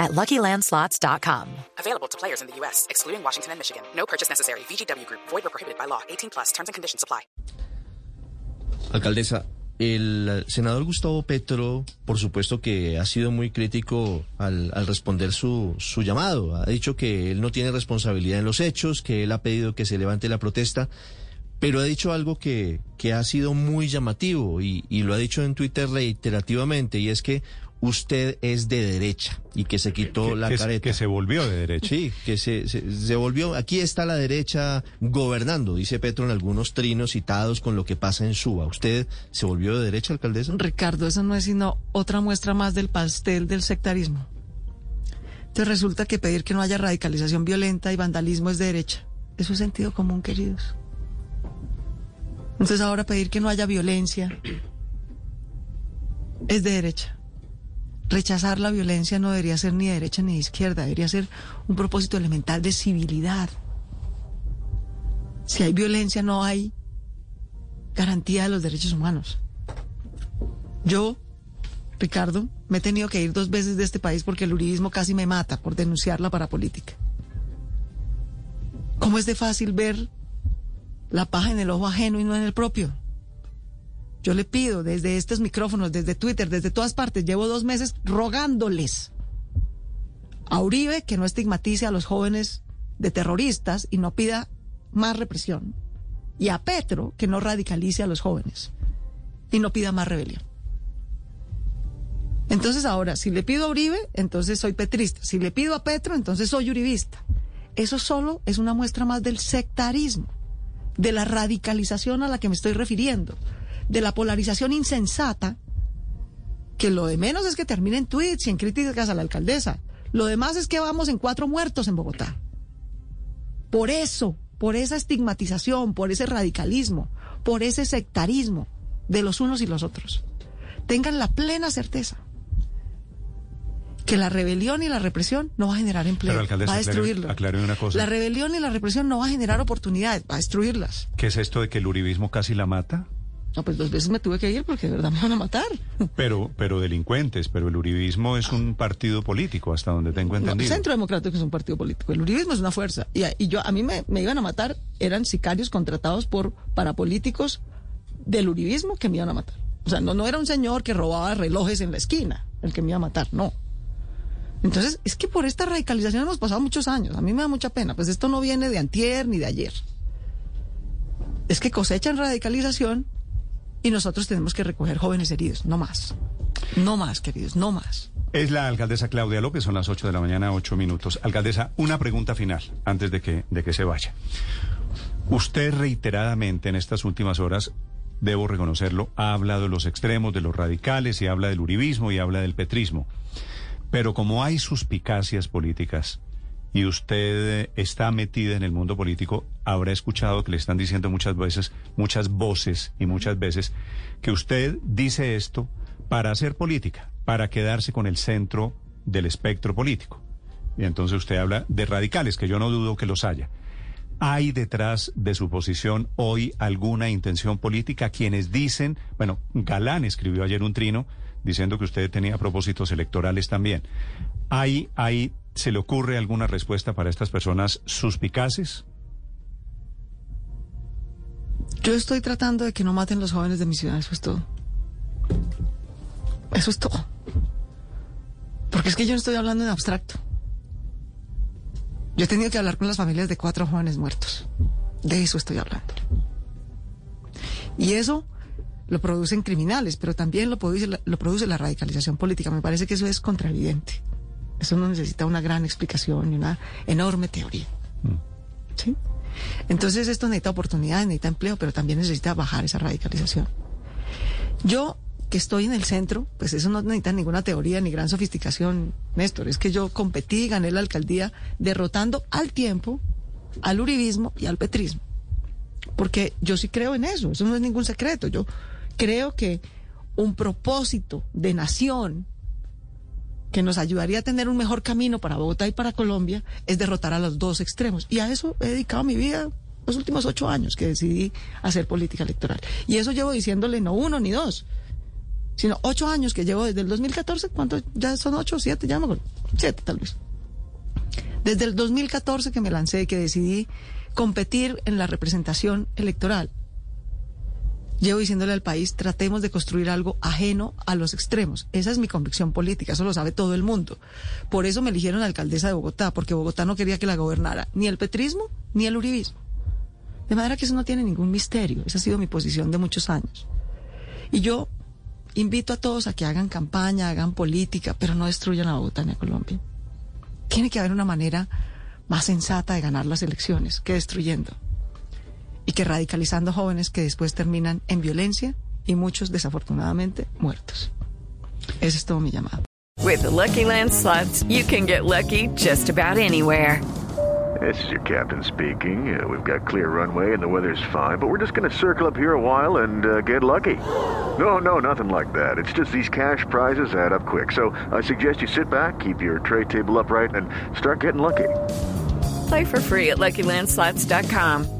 at LuckyLandSlots.com. Available to players in the U.S., excluding Washington and Michigan. No purchase necessary. VGW Group. Void or prohibited by law. 18 plus. Terms and conditions apply. Alcaldesa, el senador Gustavo Petro, por supuesto que ha sido muy crítico al, al responder su, su llamado. Ha dicho que él no tiene responsabilidad en los hechos, que él ha pedido que se levante la protesta, pero ha dicho algo que, que ha sido muy llamativo y, y lo ha dicho en Twitter reiterativamente, y es que usted es de derecha y que se quitó que, la que, careta. Que se volvió de derecha. Sí, que se, se, se, volvió. Aquí está la derecha gobernando, dice Petro en algunos trinos citados con lo que pasa en Suba. ¿Usted se volvió de derecha, alcaldesa? Ricardo, eso no es sino otra muestra más del pastel del sectarismo. Entonces resulta que pedir que no haya radicalización violenta y vandalismo es de derecha. Eso es sentido común, queridos. Entonces ahora pedir que no haya violencia es de derecha rechazar la violencia no debería ser ni de derecha ni de izquierda, debería ser un propósito elemental de civilidad. Si hay violencia no hay garantía de los derechos humanos. Yo, Ricardo, me he tenido que ir dos veces de este país porque el uribismo casi me mata por denunciar la parapolítica. ¿Cómo es de fácil ver la paja en el ojo ajeno y no en el propio? Yo le pido desde estos micrófonos, desde Twitter, desde todas partes, llevo dos meses rogándoles a Uribe que no estigmatice a los jóvenes de terroristas y no pida más represión. Y a Petro que no radicalice a los jóvenes y no pida más rebelión. Entonces ahora, si le pido a Uribe, entonces soy petrista. Si le pido a Petro, entonces soy uribista. Eso solo es una muestra más del sectarismo, de la radicalización a la que me estoy refiriendo de la polarización insensata, que lo de menos es que termine en tweets y en críticas a la alcaldesa. Lo demás es que vamos en cuatro muertos en Bogotá. Por eso, por esa estigmatización, por ese radicalismo, por ese sectarismo de los unos y los otros. Tengan la plena certeza que la rebelión y la represión no va a generar empleo, va a destruirlo. Aclare una cosa. La rebelión y la represión no va a generar oportunidades, va a destruirlas. ¿Qué es esto de que el uribismo casi la mata? No, pues dos veces me tuve que ir porque de verdad me van a matar. Pero, pero delincuentes, pero el uribismo es un partido político, hasta donde tengo entendido. No, el Centro Democrático es un partido político. El uribismo es una fuerza. Y, y yo, a mí me, me, iban a matar, eran sicarios contratados por parapolíticos del uribismo que me iban a matar. O sea, no, no era un señor que robaba relojes en la esquina el que me iba a matar, no. Entonces, es que por esta radicalización hemos pasado muchos años. A mí me da mucha pena. Pues esto no viene de antier ni de ayer. Es que cosechan radicalización y nosotros tenemos que recoger jóvenes heridos, no más. No más, queridos, no más. Es la alcaldesa Claudia López, son las 8 de la mañana, 8 minutos. Alcaldesa, una pregunta final antes de que, de que se vaya. Usted reiteradamente en estas últimas horas, debo reconocerlo, ha hablado de los extremos, de los radicales, y habla del uribismo y habla del petrismo. Pero como hay suspicacias políticas, y usted está metida en el mundo político, habrá escuchado que le están diciendo muchas veces, muchas voces y muchas veces, que usted dice esto para hacer política, para quedarse con el centro del espectro político. Y entonces usted habla de radicales, que yo no dudo que los haya. ¿Hay detrás de su posición hoy alguna intención política? Quienes dicen, bueno, Galán escribió ayer un trino diciendo que usted tenía propósitos electorales también. ¿Hay, hay ¿Se le ocurre alguna respuesta para estas personas suspicaces? Yo estoy tratando de que no maten los jóvenes de mi ciudad, eso es todo. Eso es todo. Porque es que yo no estoy hablando en abstracto. Yo he tenido que hablar con las familias de cuatro jóvenes muertos. De eso estoy hablando. Y eso lo producen criminales, pero también lo produce, lo produce la radicalización política. Me parece que eso es contravidente. Eso no necesita una gran explicación y una enorme teoría. ¿Sí? Entonces esto necesita oportunidades, necesita empleo, pero también necesita bajar esa radicalización. Yo, que estoy en el centro, pues eso no necesita ninguna teoría ni gran sofisticación, Néstor. Es que yo competí y gané la alcaldía derrotando al tiempo, al uribismo y al petrismo. Porque yo sí creo en eso, eso no es ningún secreto. Yo creo que un propósito de nación que nos ayudaría a tener un mejor camino para Bogotá y para Colombia es derrotar a los dos extremos. Y a eso he dedicado mi vida los últimos ocho años que decidí hacer política electoral. Y eso llevo diciéndole no uno ni dos, sino ocho años que llevo desde el 2014. ¿Cuántos? Ya son ocho, siete, ya me acuerdo. Siete tal vez. Desde el 2014 que me lancé, que decidí competir en la representación electoral. Llevo diciéndole al país, tratemos de construir algo ajeno a los extremos. Esa es mi convicción política, eso lo sabe todo el mundo. Por eso me eligieron alcaldesa de Bogotá, porque Bogotá no quería que la gobernara ni el petrismo ni el uribismo. De manera que eso no tiene ningún misterio. Esa ha sido mi posición de muchos años. Y yo invito a todos a que hagan campaña, hagan política, pero no destruyan a Bogotá ni a Colombia. Tiene que haber una manera más sensata de ganar las elecciones que destruyendo y que radicalizando jóvenes que después terminan en violencia y muchos desafortunadamente muertos. Ese es todo mi llamado. With the Lucky Land slots, you can get lucky just about anywhere. This is your captain speaking. Uh, we've got clear runway and the weather's fine, but we're just going to circle up here a while and uh, get lucky. No, no, nothing like that. It's just these cash prizes add up quick. So I suggest you sit back, keep your tray table upright, and start getting lucky. Play for free at LuckyLandSlots.com.